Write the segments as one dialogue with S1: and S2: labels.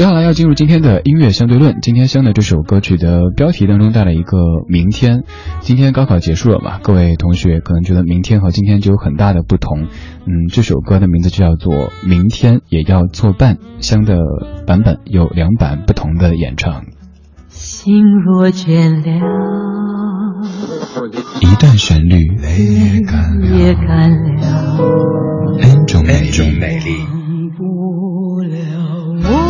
S1: 接下来要进入今天的音乐相对论。今天相的这首歌曲的标题当中带了一个明天。今天高考结束了嘛？各位同学可能觉得明天和今天就有很大的不同。嗯，这首歌的名字就叫做《明天也要作伴》，相的版本有两版不同的演唱。
S2: 心若倦了，
S1: 一段旋律，
S2: 泪也干了
S1: ，N 种美丽。相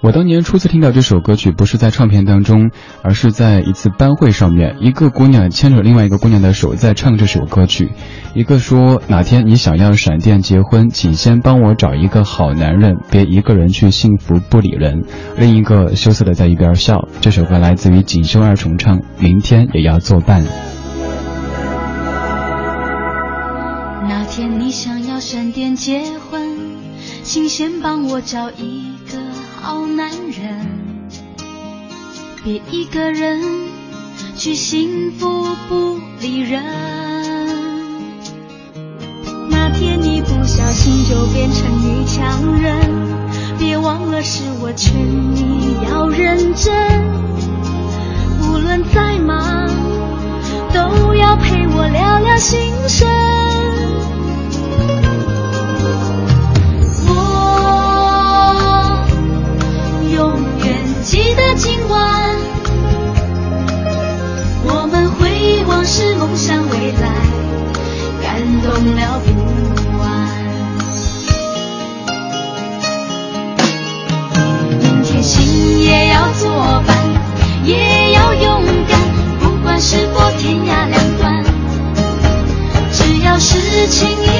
S1: 我当年初次听到这首歌曲，不是在唱片当中，而是在一次班会上面，一个姑娘牵着另外一个姑娘的手在唱这首歌曲。一个说：“哪天你想要闪电结婚，请先帮我找一个好男人，别一个人去幸福不理人。”另一个羞涩的在一边笑。这首歌来自于锦绣二重唱，明天也要作伴。
S3: 那天你想要闪电结婚，请先帮我找一。好男人，别一个人去幸福不理人。那天你不小心就变成女强人，别忘了是我劝你要认真。无论再忙，都要陪我聊聊心声。
S1: 轻易。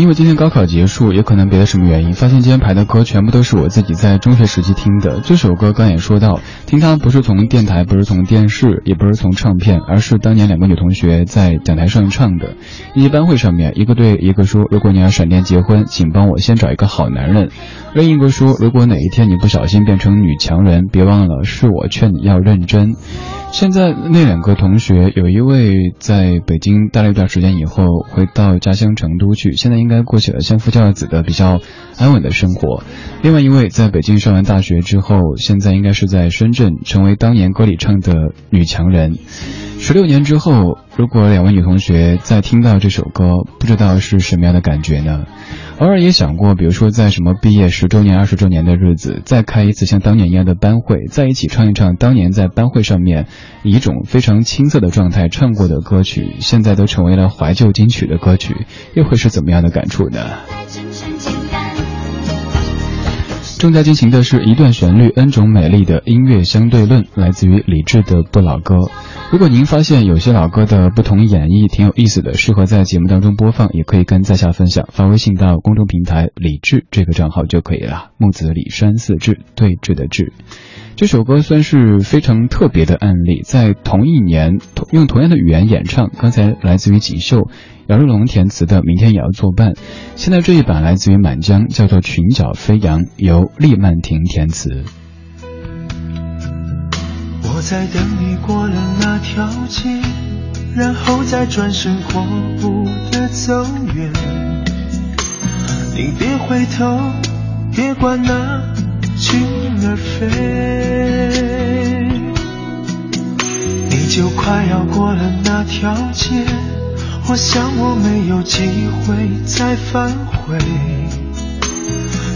S1: 因为今天高考结束，也可能别的什么原因，发现今天排的歌全部都是我自己在中学时期听的。这首歌刚也说到。听他不是从电台，不是从电视，也不是从唱片，而是当年两个女同学在讲台上唱的。一班会上面，一个对一个说：“如果你要闪电结婚，请帮我先找一个好男人。”另一个说：“如果哪一天你不小心变成女强人，别忘了是我劝你要认真。”现在那两个同学，有一位在北京待了一段时间以后，回到家乡成都去，现在应该过起了相夫教子的比较安稳的生活。另外一位在北京上完大学之后，现在应该是在深圳，成为当年歌里唱的女强人。十六年之后，如果两位女同学在听到这首歌，不知道是什么样的感觉呢？偶尔也想过，比如说在什么毕业十周年、二十周年的日子，再开一次像当年一样的班会，在一起唱一唱当年在班会上面以一种非常青涩的状态唱过的歌曲，现在都成为了怀旧金曲的歌曲，又会是怎么样的感触呢？正在进行的是一段旋律，N 种美丽的音乐相对论，来自于李志的不老歌。如果您发现有些老歌的不同演绎挺有意思的，适合在节目当中播放，也可以跟在下分享，发微信到公众平台李志这个账号就可以了。木子李山四志对峙的志。这首歌算是非常特别的案例，在同一年用同样的语言演唱。刚才来自于锦绣，姚若龙填词的《明天也要作伴》，现在这一版来自于满江，叫做《裙角飞扬》，由厉曼婷填词。
S4: 我在等你过了那条街，然后再转身阔步的走远。你别回头，别管那。心儿飞，你就快要过了那条街，我想我没有机会再返回。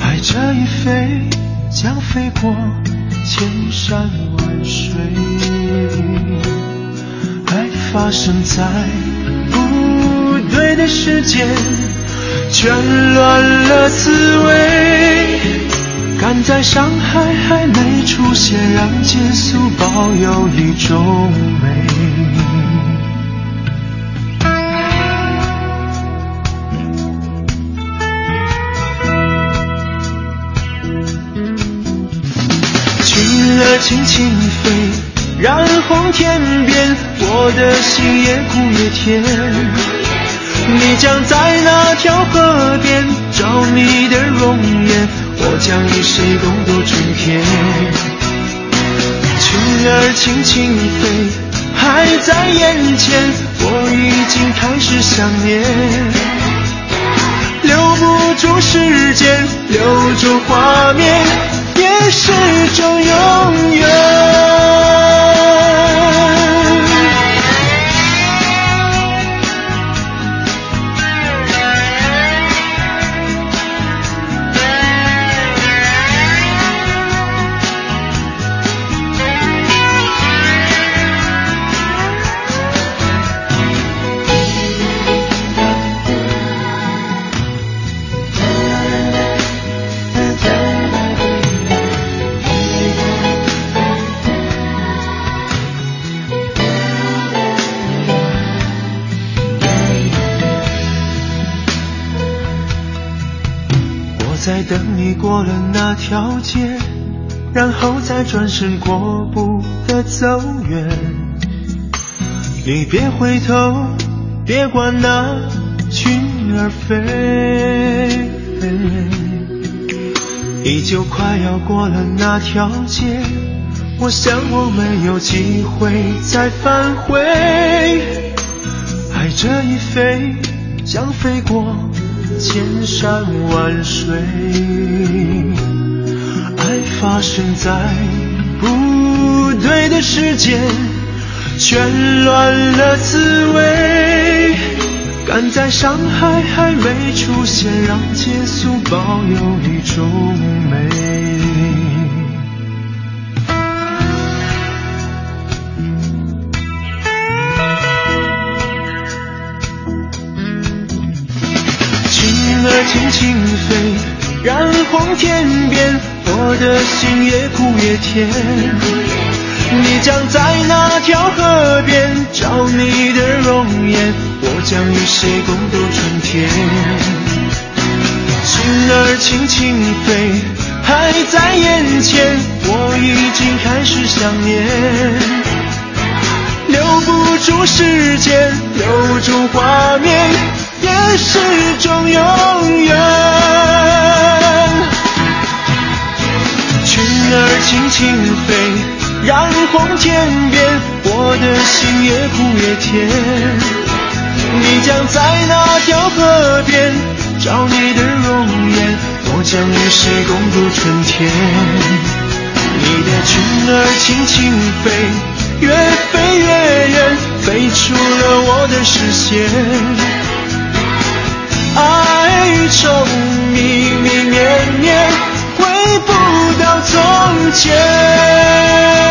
S4: 爱这一飞，将飞过千山万水。爱。发生在不对的时间，全乱了滋味。赶在伤害还没出现，让结束保有一种美。染红天边，我的心越哭越甜。你将在那条河边找你的容颜，我将与谁共度春天？群儿轻轻飞，还在眼前，我已经开始想念。留不住时间，留住画面，也是种永远。过了那条街，然后再转身过步的走远。你别回头，别管那群儿飞。你就快要过了那条街，我想我没有机会再返回。爱这一飞，将飞过。千山万水，爱发生在不对的时间，全乱了滋味。赶在伤害还没出现，让结束保有一种美。儿轻轻飞，染红天边，我的心越哭越甜。你将在那条河边找你的容颜，我将与谁共度春天？心儿轻轻飞，还在眼前，我已经开始想念。留不住时间，留住画面。也是种永远。群儿轻轻飞，染红天边，我的心越哭越甜。你将在那条河边找你的容颜，我将与谁共度春天？你的群儿轻轻飞，越飞越远，飞出了我的视线。从前。